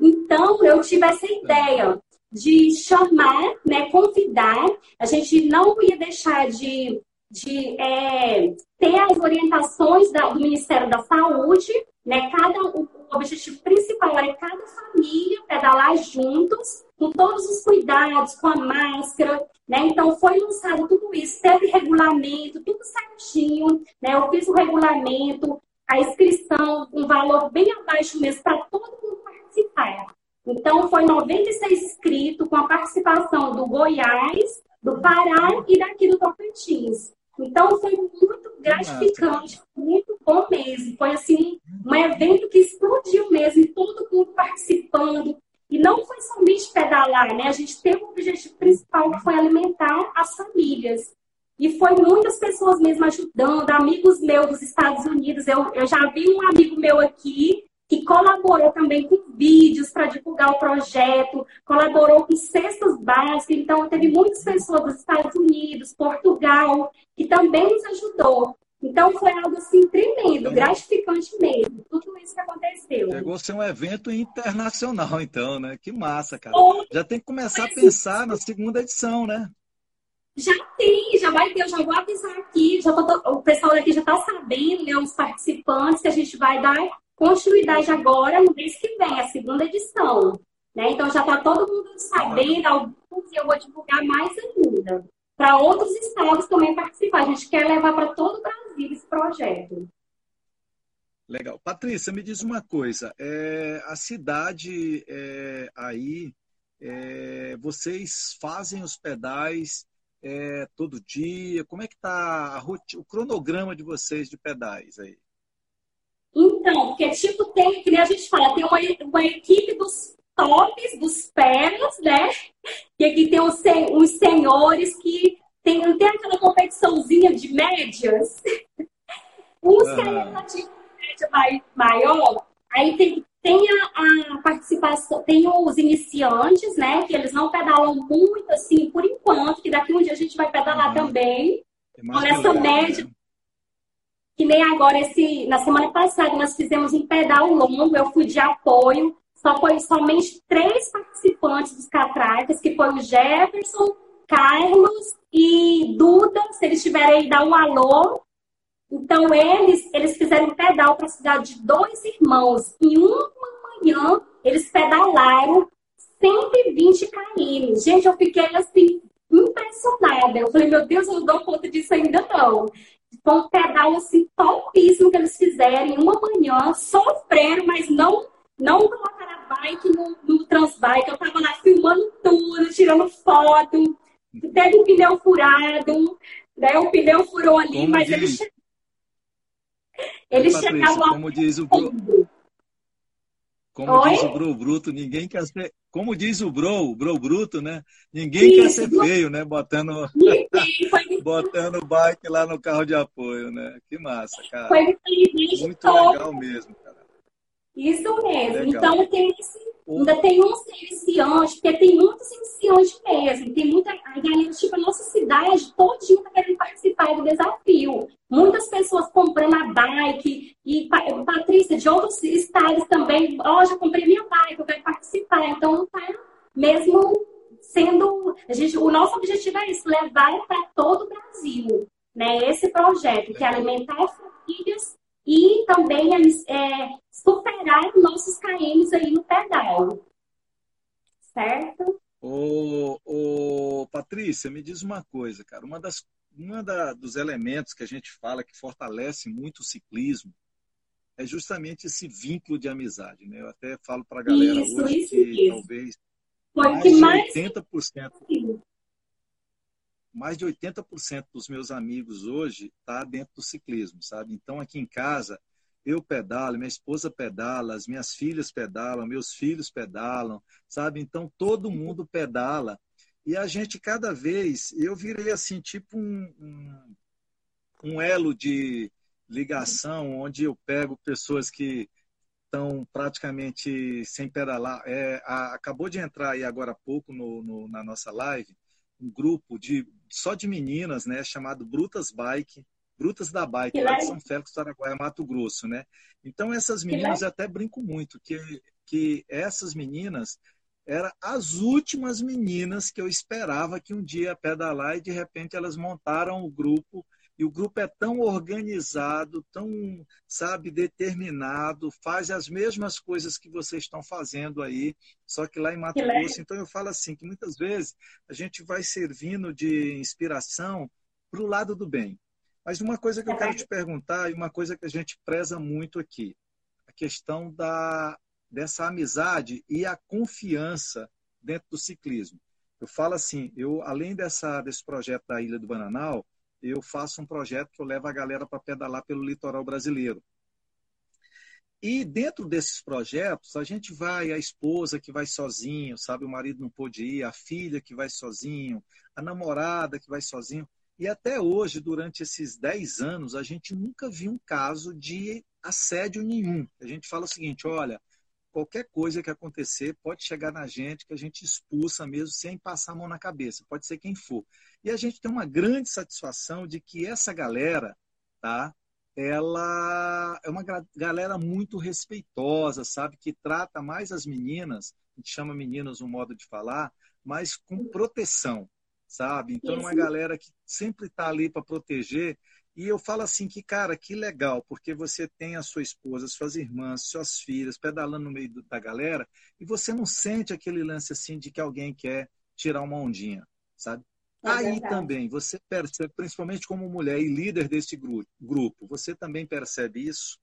Então, eu tive essa ideia de chamar, né, convidar. A gente não ia deixar de, de é, ter as orientações da, do Ministério da Saúde, né? Cada, o, o objetivo principal é cada família pedalar juntos, com todos os cuidados, com a máscara, né? Então, foi lançado tudo isso, teve regulamento, tudo certinho, né? Eu fiz o regulamento, a inscrição, um valor bem abaixo mesmo, para todo mundo participar. Então, foi 96 inscritos, com a participação do Goiás, do Pará e daqui do Tocantins. Então, foi muito gratificante, muito bom mesmo. Foi, assim, um evento que explodiu mesmo, todo mundo participando, e não foi somente pedalar, né? A gente teve um objetivo principal que foi alimentar as famílias. E foi muitas pessoas mesmo ajudando, amigos meus dos Estados Unidos. Eu, eu já vi um amigo meu aqui que colaborou também com vídeos para divulgar o projeto, colaborou com cestas básicas. Então, teve muitas pessoas dos Estados Unidos, Portugal, que também nos ajudou. Então foi algo assim tremendo, gratificante mesmo, tudo isso que aconteceu. Chegou a ser um evento internacional, então, né? Que massa, cara. já tem que começar a pensar na segunda edição, né? Já tem, já vai ter, eu já vou avisar aqui, já tô, o pessoal daqui já está sabendo, né, os participantes, que a gente vai dar continuidade agora no mês que vem, a segunda edição. Né? Então já está todo mundo sabendo, alguns eu vou divulgar mais ainda para outros estados também participar. A gente quer levar para todo o Brasil esse projeto. Legal. Patrícia, me diz uma coisa. É, a cidade é, aí, é, vocês fazem os pedais é, todo dia? Como é que está o cronograma de vocês de pedais aí? Então, porque tipo tem, que nem a gente fala, tem uma, uma equipe dos tops, dos pernas, né? E aqui tem uns, uns senhores que tem, tem aquela competiçãozinha de médias. Uns que é média maior, aí tem, tem a, a, participação, tem os iniciantes, né? Que eles não pedalam muito assim por enquanto, que daqui um dia a gente vai pedalar uhum. também. Então, nessa média. Né? Que nem agora, esse, na semana passada, nós fizemos um pedal longo, eu fui de apoio, só foi somente três participantes dos catracas, que foi o Jefferson, Carlos e Duda, se eles tiverem aí, dar um alô. Então, eles, eles fizeram um pedal para a cidade de dois irmãos. Em uma manhã, eles pedalaram 120 km. Gente, eu fiquei assim, impressionada. Eu falei, meu Deus, eu não dou conta disso ainda não. Foi um pedal assim, topíssimo que eles fizeram em uma manhã, sofreram, mas não não colocaram a bike no, no transbike. Eu tava lá filmando tudo, tirando foto. Teve um pneu furado, né? O pneu furou ali, como mas diz, ele, ele Patrícia, chegava como diz o Bro, como Oi? diz o Bro Bruto, ninguém quer ser. Como diz o Bro, o Bro Bruto, né? Ninguém Isso. quer ser feio, né? Botando, botando bike lá no carro de apoio, né? Que massa, cara. Foi muito legal mesmo. Isso mesmo. Legal. Então tem esse Ainda tem uns iniciantes, porque tem muitos iniciantes mesmo. Tem muita. A galera, tipo, a nossa cidade todinha tá querendo participar do desafio. Muitas pessoas comprando a bike. E Patrícia, de outros estados também, ó, oh, já comprei minha bike, eu quero participar. Então tá mesmo sendo. A gente, o nosso objetivo é isso, levar para todo o Brasil. Né, esse projeto, que é alimentar as famílias e também é, superar nossos KMs aí no pedal. Certo? Ô, ô, Patrícia, me diz uma coisa, cara. Uma das, uma da, dos elementos que a gente fala que fortalece muito o ciclismo é justamente esse vínculo de amizade, né? Eu até falo para a galera isso, hoje isso, que isso. talvez Foi mais de mais 80%, mais de 80% dos meus amigos hoje está dentro do ciclismo, sabe? Então aqui em casa eu pedalo, minha esposa pedala, as minhas filhas pedalam, meus filhos pedalam, sabe? Então todo mundo pedala. E a gente, cada vez, eu virei assim, tipo um, um, um elo de ligação, onde eu pego pessoas que estão praticamente sem pedalar. É, a, acabou de entrar aí agora há pouco no, no, na nossa live um grupo de só de meninas, né, chamado Brutas Bike Brutas da Bike, lá de São Félix do Araguaia, Mato Grosso, né? Então, essas meninas, eu até brinco muito, que, que essas meninas eram as últimas meninas que eu esperava que um dia ia pedalar e, de repente, elas montaram o grupo e o grupo é tão organizado, tão, sabe, determinado, faz as mesmas coisas que vocês estão fazendo aí, só que lá em Mato Grosso. Então eu falo assim, que muitas vezes a gente vai servindo de inspiração para o lado do bem. Mas uma coisa que eu quero te perguntar, e uma coisa que a gente preza muito aqui, a questão da, dessa amizade e a confiança dentro do ciclismo. Eu falo assim, eu além dessa, desse projeto da Ilha do Bananal, eu faço um projeto que eu levo a galera para pedalar pelo litoral brasileiro. E dentro desses projetos, a gente vai, a esposa que vai sozinho, sabe, o marido não pôde ir, a filha que vai sozinho, a namorada que vai sozinho. E até hoje, durante esses 10 anos, a gente nunca viu um caso de assédio nenhum. A gente fala o seguinte: olha, qualquer coisa que acontecer pode chegar na gente, que a gente expulsa mesmo sem passar a mão na cabeça, pode ser quem for. E a gente tem uma grande satisfação de que essa galera, tá? Ela é uma galera muito respeitosa, sabe? Que trata mais as meninas, a gente chama meninas um modo de falar, mas com proteção sabe? Então é uma galera que sempre está ali para proteger. E eu falo assim que, cara, que legal, porque você tem a sua esposa, suas irmãs, suas filhas pedalando no meio da galera e você não sente aquele lance assim de que alguém quer tirar uma ondinha, sabe? É Aí verdade. também você percebe, principalmente como mulher e líder desse grupo, você também percebe isso?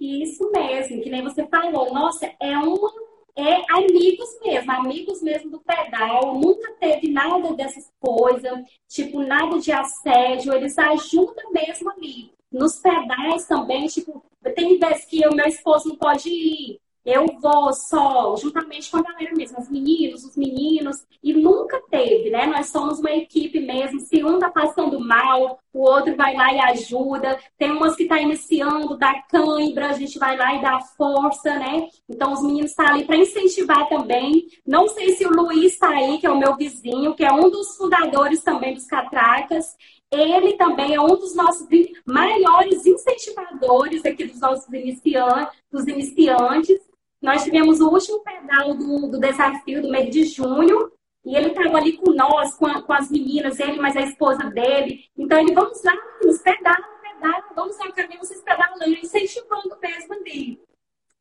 Isso mesmo, que nem você falou. Nossa, é uma é amigos mesmo, amigos mesmo do pedal, nunca teve nada dessas coisas, tipo, nada de assédio, eles ajudam mesmo ali. Nos pedais também, tipo, tem vezes que o meu esposo não pode ir, eu vou só, juntamente com a galera mesmo, as meninas, os meninos, e nunca teve, né? Nós somos uma equipe mesmo. Se um tá passando mal, o outro vai lá e ajuda. Tem umas que tá iniciando, dá cãibra, a gente vai lá e dá força, né? Então os meninos estão tá ali para incentivar também. Não sei se o Luiz está aí, que é o meu vizinho, que é um dos fundadores também dos Catracas. Ele também é um dos nossos maiores incentivadores aqui dos nossos iniciantes, dos iniciantes. Nós tivemos o último pedal do, do desafio do mês de junho, e ele estava ali com nós, com, a, com, as meninas, ele mais a esposa dele. Então ele, vamos lá, pedala, pedala, vamos lá, caminho, vocês pedalando, incentivando mesmo ali.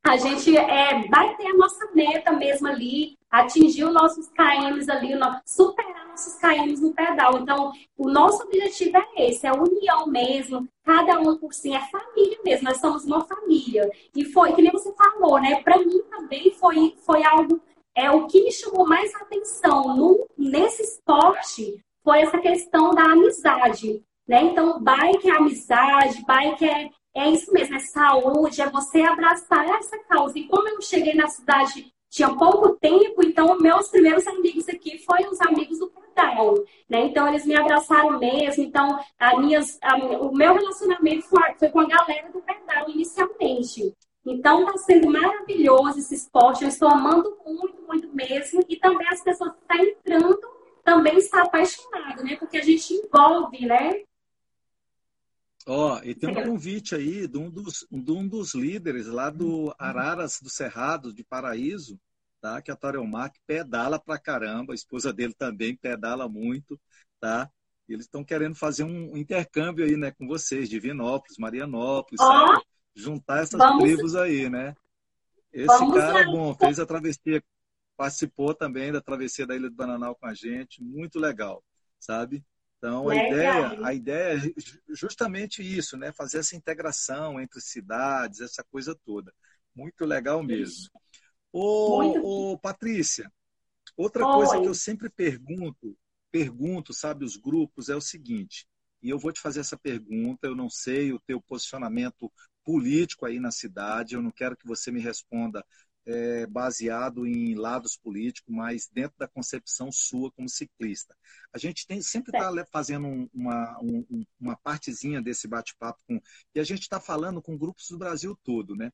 A gente é, bater a nossa meta mesmo ali, atingir os nossos KMs ali, superar nossos KMs no pedal. Então, o nosso objetivo é esse, é união mesmo, cada um por si, é família mesmo, nós somos uma família. E foi, que nem você falou, né? Para mim também foi, foi algo, é o que me chamou mais atenção no, nesse esporte foi essa questão da amizade. Né? Então, bike é amizade, bike é, é isso mesmo, é saúde, é você abraçar essa causa. E como eu cheguei na cidade tinha pouco tempo, então meus primeiros amigos aqui foram os amigos do portal, né? Então eles me abraçaram mesmo, então a minhas, a, o meu relacionamento foi, com a galera do pedal inicialmente. Então está sendo maravilhoso esse esporte, eu estou amando muito, muito mesmo, e também as pessoas que estão entrando também estão apaixonadas, né? Porque a gente envolve, né? Ó, oh, e tem um convite aí de um, dos, de um dos líderes lá do. Araras do Cerrado, de Paraíso, tá? Que é a Torelmar, que pedala pra caramba, a esposa dele também pedala muito, tá? E eles estão querendo fazer um intercâmbio aí, né, com vocês, Divinópolis, Marianópolis, oh? Juntar essas vamos... tribos aí, né? Esse cara é bom, fez a travessia, participou também da travessia da Ilha do Bananal com a gente, muito legal, sabe? Então, a ideia, a ideia é justamente isso, né? Fazer essa integração entre cidades, essa coisa toda. Muito legal mesmo. Ô, ô Patrícia, outra Oi. coisa que eu sempre pergunto, pergunto, sabe, os grupos, é o seguinte, e eu vou te fazer essa pergunta, eu não sei o teu posicionamento político aí na cidade, eu não quero que você me responda é, baseado em lados políticos, mas dentro da concepção sua como ciclista. A gente tem sempre está fazendo uma, um, uma partezinha desse bate-papo com, e a gente está falando com grupos do Brasil todo, né?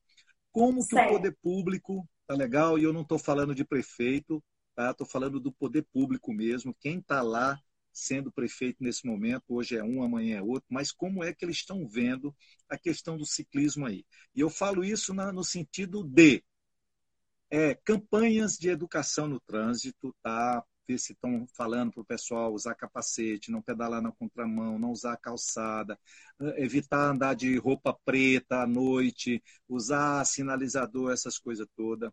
Como que certo. o poder público tá legal? E eu não estou falando de prefeito, tá? Estou falando do poder público mesmo. Quem está lá sendo prefeito nesse momento, hoje é um, amanhã é outro, mas como é que eles estão vendo a questão do ciclismo aí? E eu falo isso na, no sentido de é, campanhas de educação no trânsito, tá? Ver se estão falando para o pessoal usar capacete, não pedalar na contramão, não usar calçada, evitar andar de roupa preta à noite, usar sinalizador, essas coisas todas.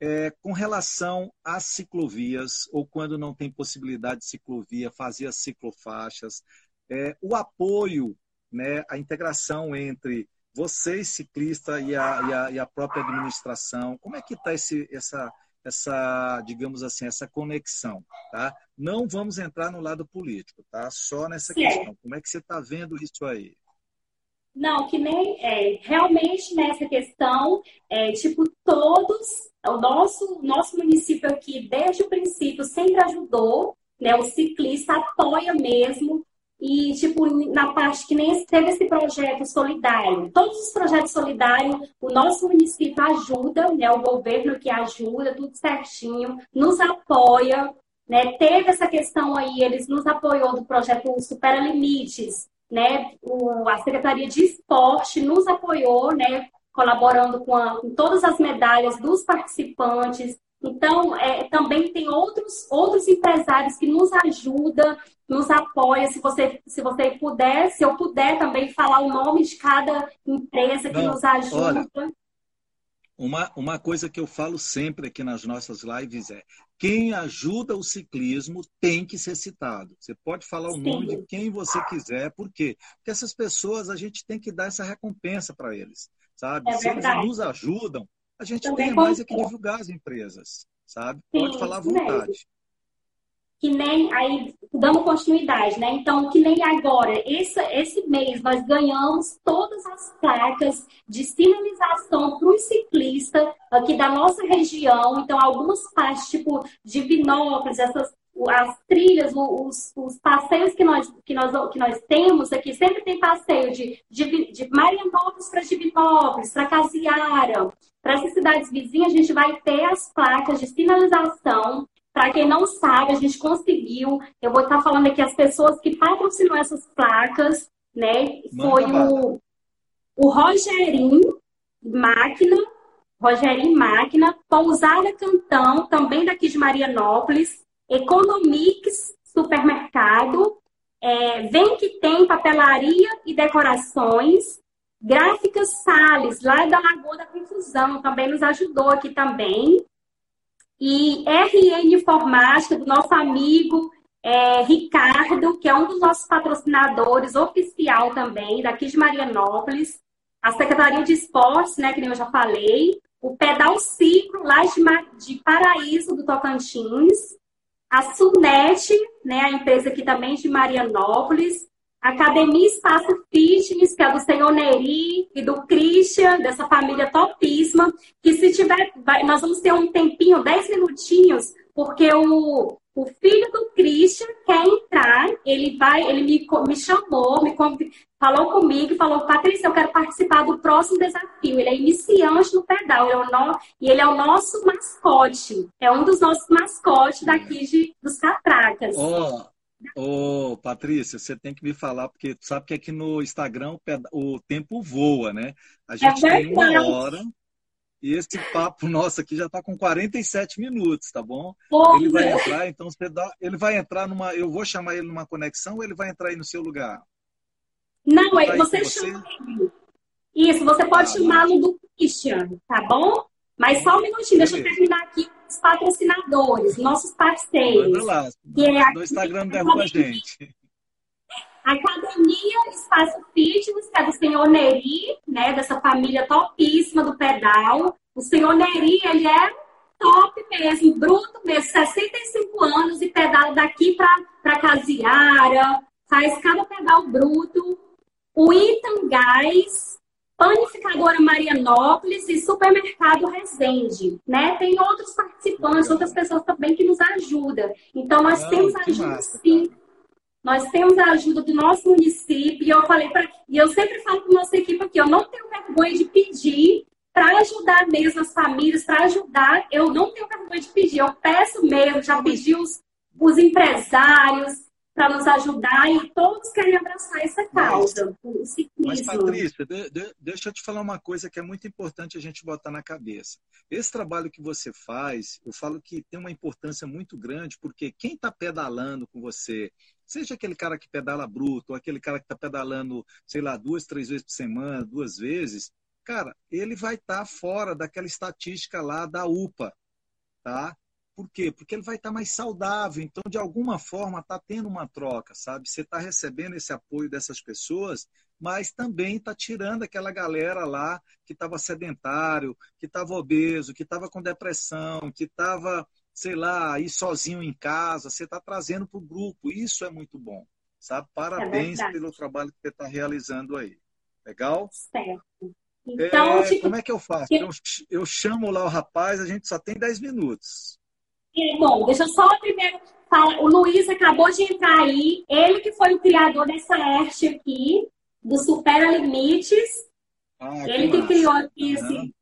É, com relação às ciclovias, ou quando não tem possibilidade de ciclovia, fazer as ciclofaixas, é, o apoio, né, a integração entre vocês, ciclista, e a, e a, e a própria administração, como é que está essa, essa, digamos assim, essa conexão, tá? Não vamos entrar no lado político, tá? Só nessa questão. Como é que você está vendo isso aí? Não, que nem é, realmente nessa questão, é, tipo, todos, o nosso, nosso município aqui, desde o princípio, sempre ajudou, né? O ciclista apoia mesmo e, tipo, na parte que nem teve esse projeto solidário, todos os projetos solidários, o nosso município ajuda, né? O governo que ajuda, tudo certinho, nos apoia, né? Teve essa questão aí, eles nos apoiou do projeto Supera Limites, né? O, a Secretaria de Esporte nos apoiou, né? Colaborando com, a, com todas as medalhas dos participantes, então, é, também tem outros, outros empresários que nos ajudam, nos apoiam. Se você, se você puder, se eu puder também falar o nome de cada empresa que Não, nos ajuda. Olha, uma, uma coisa que eu falo sempre aqui nas nossas lives é: quem ajuda o ciclismo tem que ser citado. Você pode falar o Sim. nome de quem você quiser, por quê? Porque essas pessoas a gente tem que dar essa recompensa para eles sabe? É Se eles nos ajudam, a gente Também tem mais é que concordo. divulgar as empresas, sabe? Sim, Pode falar à vontade. Que nem aí dando continuidade, né? Então, que nem agora, esse, esse mês nós ganhamos todas as placas de sinalização para os ciclistas aqui da nossa região. Então, algumas partes, tipo de Vinópolis, essas as trilhas, os, os passeios que nós, que, nós, que nós temos aqui, sempre tem passeio de, de, de Marianópolis para Divinópolis, para Casiara. Para essas cidades vizinhas, a gente vai ter as placas de sinalização para quem não sabe, a gente conseguiu. Eu vou estar falando aqui as pessoas que patrocinam essas placas, né? Manda Foi o, o Rogerinho Máquina, Rogerinho Máquina, Pousada Cantão, também daqui de Marianópolis, Economix Supermercado, é, Vem que tem papelaria e decorações, Gráficas Sales, lá da Lagoa da Confusão, também nos ajudou aqui também e RN Informática, do nosso amigo é, Ricardo, que é um dos nossos patrocinadores oficial também, daqui de Marianópolis, a Secretaria de Esportes, né, que nem eu já falei, o Pedal Ciclo, lá de, de Paraíso, do Tocantins, a Sunet, né, a empresa aqui também de Marianópolis, Academia Espaço Fitness, que é do senhor Neri e do Christian, dessa família topíssima, que se tiver, vai- nós vamos ter um tempinho, 10 minutinhos, porque o, o filho do Christian quer entrar, ele vai, ele me, me chamou, me falou comigo falou, Patrícia, eu quero participar do próximo desafio. Ele é iniciante no pedal, ele é no- e ele é o nosso mascote, é um dos nossos mascotes daqui de, dos Catracas. Ó, ô, Patrícia, você tem que me falar, porque tu sabe que aqui no Instagram o, tempo voa, né? A gente tem uma É hora e esse papo nosso aqui já está com 47 minutos, tá bom? Pois Ele vai é. entrar, então você dá, ele vai entrar numa, eu vou chamar ele numa conexão ou ele vai entrar aí no seu lugar? Não, aí você você? chama ele. Isso, você pode Tá, chamá-lo do Christian, tá bom? Mas só um minutinho, deixa eu Beleza. terminar aqui patrocinadores, nossos Manda parceiros. lá. Que é a Instagram derruba a gente. Academia Espaço Fitness, que é do senhor Neri, né? Dessa família topíssima do pedal. O senhor Neri, ele é top mesmo, bruto mesmo, 65 anos e pedala daqui para Casiara, faz cada pedal bruto. O Itan Gás, Panificadora Marianópolis e Supermercado Resende, né? Tem outros participantes, outras pessoas também que nos ajudam. Então, nós Não, temos ajuda massa, sim. Nós temos a ajuda do nosso município e eu falei para e eu sempre falo para nossa equipe aqui, eu não tenho vergonha de pedir para ajudar mesmo as famílias, para ajudar, eu não tenho vergonha de pedir, eu peço mesmo, já pedi os, os empresários para nos ajudar e todos querem abraçar essa causa, o Mas, ciclismo. Patrícia, de- de- deixa eu te falar uma coisa que é muito importante a gente botar na cabeça. Esse trabalho que você faz, eu falo que tem uma importância muito grande, porque quem está pedalando com você, seja aquele cara que pedala bruto, ou aquele cara que está pedalando, sei lá, duas, três vezes por semana, duas vezes, cara, ele vai estar fora daquela estatística lá da UPA, tá? Por quê? Porque ele vai estar mais saudável. Então, de alguma forma, está tendo uma troca, sabe? Você está recebendo esse apoio dessas pessoas, mas também está tirando aquela galera lá que estava sedentário, que estava obeso, que estava com depressão, que estava, sei lá, aí sozinho em casa. Você está trazendo para o grupo. Isso é muito bom, sabe? Parabéns verdade. pelo trabalho que você está realizando aí. Legal? Certo. Então, É, tipo, como é que eu faço? Eu, eu chamo lá o rapaz, a gente só tem 10 minutos. Bom, deixa eu só primeiro falar. O Luiz acabou de entrar aí. Ele que foi o criador dessa arte aqui, do Supera Limites. Ah, ele que massa. criou aqui esse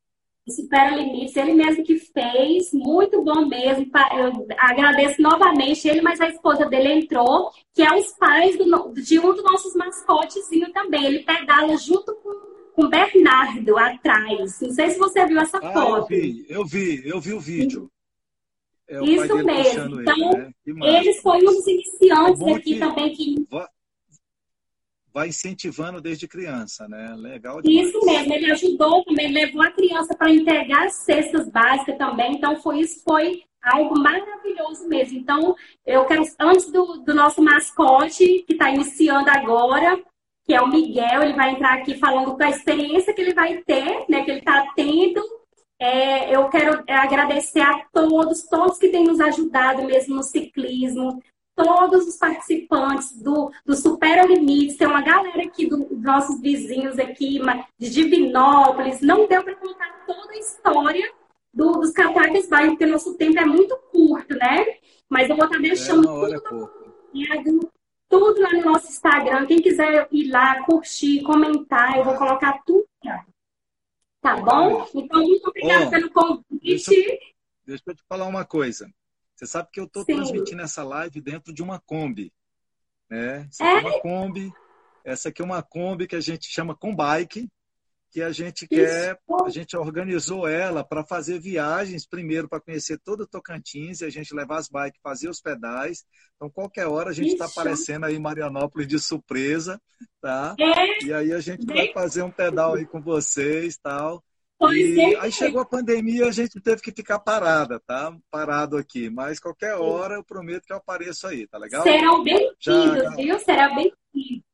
Supera Limites. Ele mesmo que fez. Muito bom mesmo. Eu agradeço novamente ele, mas a esposa dele entrou, que é os pais do de um dos nossos mascotezinhos também. Ele pedala junto com, o Bernardo atrás. Não sei se você viu essa Ah, eu foto. vi, eu vi, eu vi o vídeo. É Isso mesmo. Então, ele, né? Eles foram um dos iniciantes É aqui que- também que Vai, vai incentivando desde criança, né? Legal demais. Isso mesmo, ele ajudou também, levou a criança para entregar as cestas básicas também, então foi isso foi algo maravilhoso mesmo. Então, eu quero, antes do, do nosso mascote, que está iniciando agora, que é o Miguel. Ele vai entrar aqui falando da experiência que ele vai ter, né, que ele está tendo. É, eu quero agradecer a todos, todos que têm nos ajudado mesmo no ciclismo, todos os participantes do, do Supera Limites. Tem uma galera aqui dos do nossos vizinhos aqui, de Divinópolis. Não deu para contar toda a história do, dos Catacas Bairro, porque nosso tempo é muito curto, né? Mas eu vou estar deixando é tudo, tudo lá no nosso Instagram. Quem quiser ir lá, curtir, comentar, eu vou colocar tudo lá. Tá bom? Então, muito obrigada oh, pelo convite. Deixa, deixa eu te falar uma coisa. Você sabe que eu estou transmitindo essa live dentro de uma Kombi. Né? É? é uma Kombi. Essa aqui é uma Kombi que a gente chama Combike, que a gente quer, a gente organizou ela para fazer viagens, primeiro para conhecer todo o Tocantins, e a gente levar as bikes, fazer os pedais. Então, qualquer hora a gente está aparecendo aí em Marianópolis de surpresa, tá? É. E aí a gente vai fazer um pedal aí com vocês, tal. E é. aí chegou a pandemia, a gente teve que ficar parada, tá? Parado aqui. Mas qualquer hora eu prometo que eu apareço aí, tá legal? Serão bem-vindos, viu? Será bem-vindo.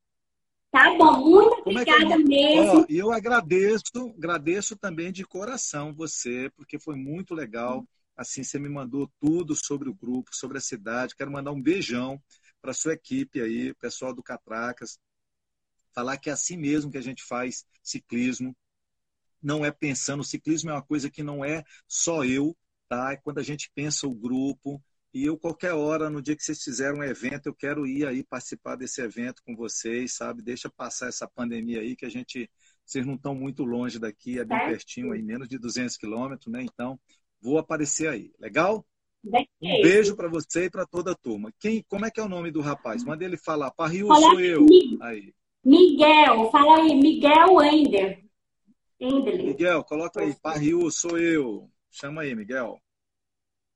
Tá bom, muito Como obrigada é eu... mesmo. E eu agradeço, agradeço também de coração você, porque foi muito legal. Assim, você me mandou tudo sobre o grupo, sobre a cidade. Quero mandar um beijão para sua equipe aí, pessoal do Catracas. Falar que é assim mesmo que a gente faz ciclismo não é pensando, o ciclismo é uma coisa que não é só eu, tá? É quando a gente pensa o grupo, e eu, qualquer hora, no dia que vocês fizerem um evento, eu quero ir aí participar desse evento com vocês, sabe? Deixa passar essa pandemia aí, que a gente, vocês não estão muito longe daqui, é bem é. pertinho aí, menos de 200 quilômetros, né? Então, vou aparecer aí, legal? Um beijo para você e para toda a turma. Quem, como é que é o nome do rapaz? Manda ele falar. Parriu sou eu. Aí. Miguel, fala aí, Miguel Ender. Miguel, coloca aí, Parriu, sou eu. Chama aí, Miguel.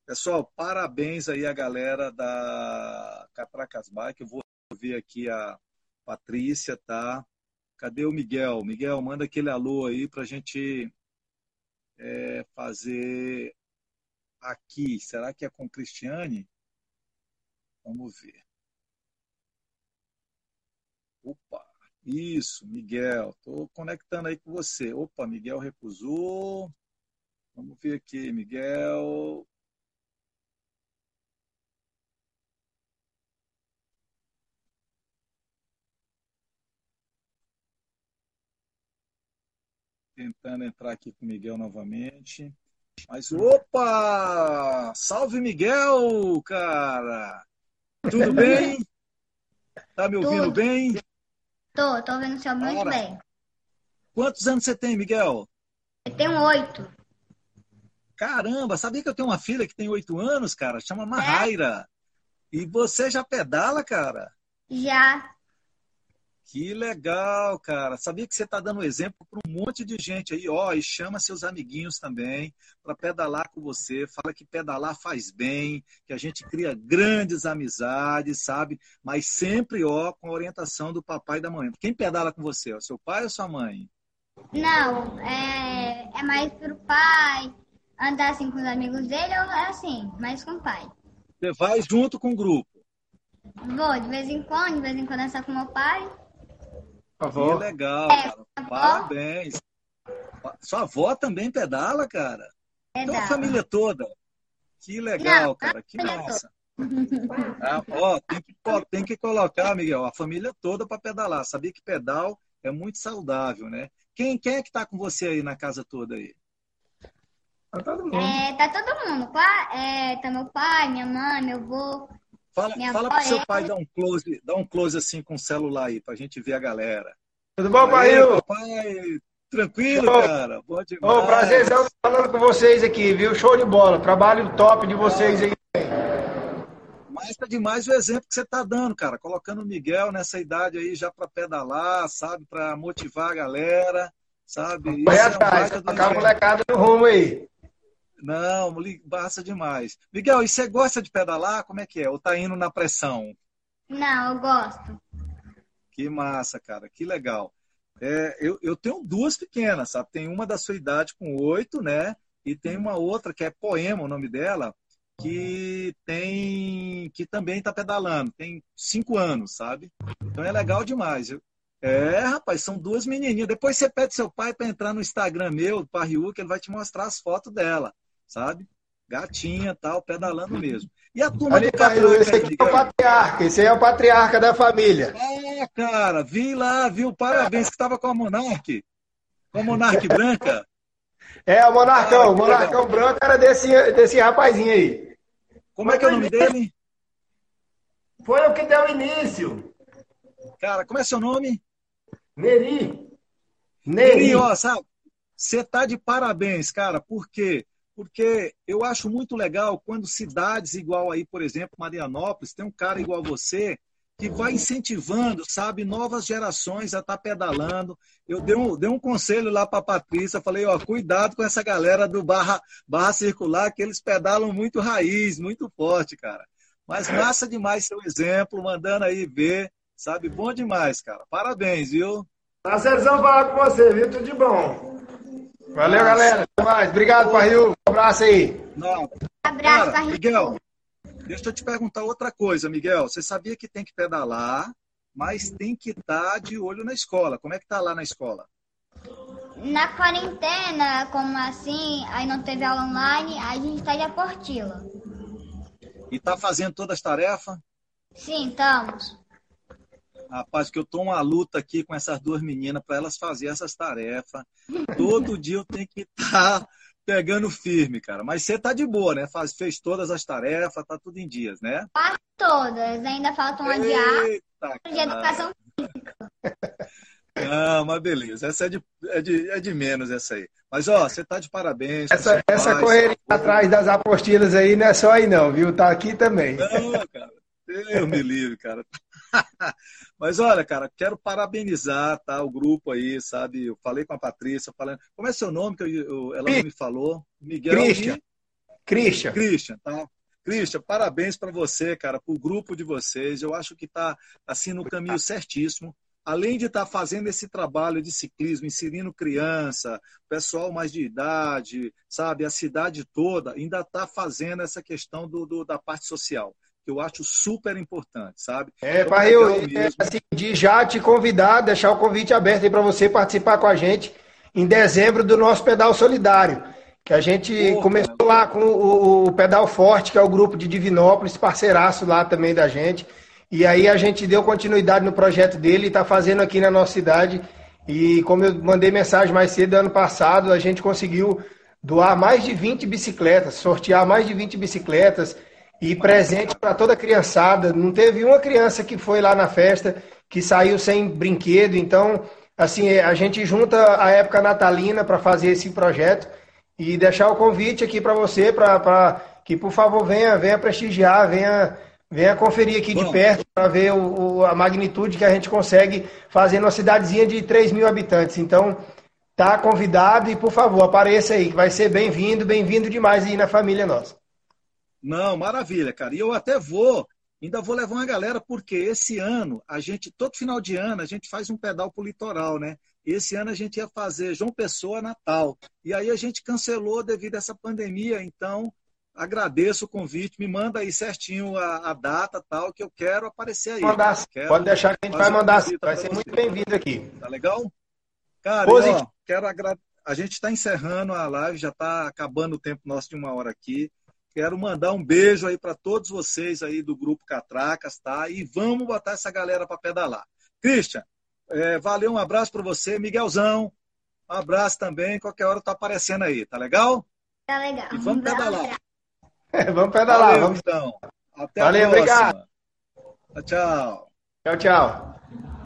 Pessoal, parabéns aí a galera da Catracas Bike. Eu vou ver aqui a Patrícia, tá? Cadê o Miguel? Miguel, manda aquele alô aí pra gente é, fazer aqui. Será que é com Cristiane? Vamos ver. Opa! Isso, Miguel. Estou conectando aí com você. Opa, Miguel recusou. Vamos ver aqui, Miguel. Tentando entrar aqui com o Miguel novamente. Mas, opa! Salve, Miguel, cara! Tudo bem? Tá me ouvindo Tudo. bem? Tô, tô ouvindo o senhor muito Ora. bem. Quantos anos você tem, Miguel? Eu tenho oito. Caramba, sabia que eu tenho uma filha que tem oito anos, cara? Chama Mahaira. E você já pedala, cara? Já. Que legal, cara. Sabia que você está dando exemplo para um monte de gente aí, ó, e chama seus amiguinhos também para pedalar com você. Fala que pedalar faz bem, que a gente cria grandes amizades, sabe? Mas sempre, ó, com a orientação do papai e da mãe. Quem pedala com você? O seu pai ou sua mãe? Não, é, é mais pro pai andar assim com os amigos dele ou é assim, mais com o pai. Você vai junto com o grupo? Vou, de vez em quando, de vez em quando é só com meu pai. Avó. Que legal, é, cara. Parabéns. Sua avó também pedala, cara? Pedala. Então a família toda. Que legal, Não, cara. Que massa. Ah, ó, tem, que, tem que colocar, Miguel, a família toda para pedalar. Sabia que pedal é muito saudável, né? Quem, quem é que tá com você aí na casa toda aí? Tá todo mundo. É, tá todo mundo. É, tá meu pai, minha mãe, meu avô. Fala, fala pro seu pai dar um close, dar um close assim com o celular aí, pra gente ver a galera. Tudo bom, pai? Papai, tranquilo, cara? Bom demais. Ô, prazerzão falando com vocês aqui, viu? Show de bola. Trabalho top de vocês aí. Mas tá demais o exemplo que você tá dando, cara. Colocando o Miguel nessa idade aí já para pedalar, sabe? Para motivar a galera, sabe? Vai atrás, é um a molecada no rumo aí. Não, basta demais. Miguel, e você gosta de pedalar? Como é que é? Ou tá indo na pressão? Não, eu gosto. Que massa, cara, que legal. É, eu, eu tenho duas pequenas, sabe? Tem uma da sua idade com oito, né? E tem uma outra que é Poema, o nome dela, que tem que também está pedalando, tem cinco anos, sabe? Então é legal demais. É, rapaz, são duas menininhas. Depois você pede seu pai para entrar no Instagram meu, do Parriu, que ele vai te mostrar as fotos dela, sabe? Gatinha, tal, pedalando mesmo. E a turma Olha, do Catraca, esse aqui é o patriarca, esse aí é o patriarca da família. É, cara, vi lá, viu? Parabéns, que estava com a Monarque. Com a Monarque branca. É, o Monarcão, Ah, o Monarcão legal. branco era desse, desse rapazinho aí. Como é que é o nome dele? Foi o que deu início. Cara, como é seu nome? Neri. E, Neri. ó, sabe? Você tá de parabéns, cara. Por quê? Porque eu acho muito legal quando cidades igual aí, por exemplo, Marianópolis, tem um cara igual você que vai incentivando, sabe, novas gerações a estar pedalando. Eu dei um, dei um conselho lá para a Patrícia, falei, ó, cuidado com essa galera do barra, barra circular, que eles pedalam muito raiz, muito forte, cara. Mas massa demais seu exemplo, mandando aí ver, sabe, bom demais, cara. Parabéns, viu? Prazerzão falar com você, viu? Tudo de bom. Valeu, galera. Até mais. Obrigado, Parril. Um abraço aí. Não, Abraço, Cara. Miguel, deixa eu te perguntar outra coisa, Miguel. Você sabia que tem que pedalar, mas tem que estar de olho na escola. Como é que tá lá na escola? Na quarentena, como assim, aí não teve aula online, aí a gente tá de apostila. E tá fazendo todas as tarefas? Sim, estamos. Rapaz, que eu tô uma luta aqui com essas duas meninas para elas fazerem essas tarefas. Todo dia eu tenho que estar pegando firme, cara. Mas você tá de boa, né? Faz, fez todas as tarefas, tá tudo em dias, né? Quase todas. Ainda faltam uma de arte de educação. Não, mas beleza. Essa é de, é, de, é de menos, essa aí. Mas, ó, você tá de parabéns. Essa, essa correria atrás das apostilas aí não é só aí não, viu? Tá aqui também. Não, cara. Deus me livre, cara. Mas olha, cara, quero parabenizar tá, o grupo aí, sabe? Eu falei com a Patrícia, falando. Como é seu nome que eu- eu- ela não me falou? Miguel Christian. e Christian. Christian, tá? Christian, parabéns para você, cara, pro grupo de vocês. Eu acho que tá assim no caminho certíssimo. Além de estar fazendo esse trabalho de ciclismo, inserindo criança, pessoal mais de idade, sabe, a cidade toda, ainda está fazendo essa questão do, do- da parte social, que eu acho super importante, sabe? É, Então, legal é, mesmo. assim, de já te convidar, deixar o convite aberto aí para você participar com a gente em dezembro do nosso pedal solidário. Que a gente Pô, começou lá com o, o Pedal Forte, que é o grupo de Divinópolis, parceiraço lá também da gente. E aí a gente deu continuidade no projeto dele e está fazendo aqui na nossa cidade. E como eu mandei mensagem mais cedo, ano passado, a gente conseguiu doar mais de 20 bicicletas, sortear mais de 20 bicicletas e presente para toda a criançada. Não teve uma criança que foi lá na festa que saiu sem brinquedo. Então, assim, a gente junta a época natalina para fazer esse projeto e deixar o convite aqui para você, para que por favor venha, venha prestigiar, venha, venha conferir aqui de Bom. perto para ver o, o- a magnitude que a gente consegue fazer numa cidadezinha de 3 mil habitantes. Então, tá convidado e por favor apareça aí, que vai ser bem-vindo, bem-vindo demais aí na família nossa. Não, maravilha, cara. E eu até vou, ainda vou levar uma galera, porque esse ano, a gente, todo final de ano, a gente faz um pedal pro litoral, né? Esse ano a gente ia fazer João Pessoa Natal. E aí a gente cancelou devido a essa pandemia, então agradeço o convite, me manda aí certinho a, a data tal, que eu quero aparecer aí. Mandar. Quero pode deixar que a gente vai mandar, vai ser muito bem-vindo aqui. Tá legal? Cara, ó, quero agra... a gente está encerrando a live, já está acabando o tempo nosso de uma hora aqui. Quero mandar um beijo aí para todos vocês aí do grupo Catracas, tá? E vamos botar essa galera para pedalar. Christian, é, valeu, um abraço para você. Miguelzão, um abraço também. Qualquer hora tá aparecendo aí, tá legal? Tá legal. E vamos pedalar. abraço. vamos pedalar, Valeu, vamos. então. Até Valeu, a próxima. obrigado. Tchau, tchau. Tchau, tchau.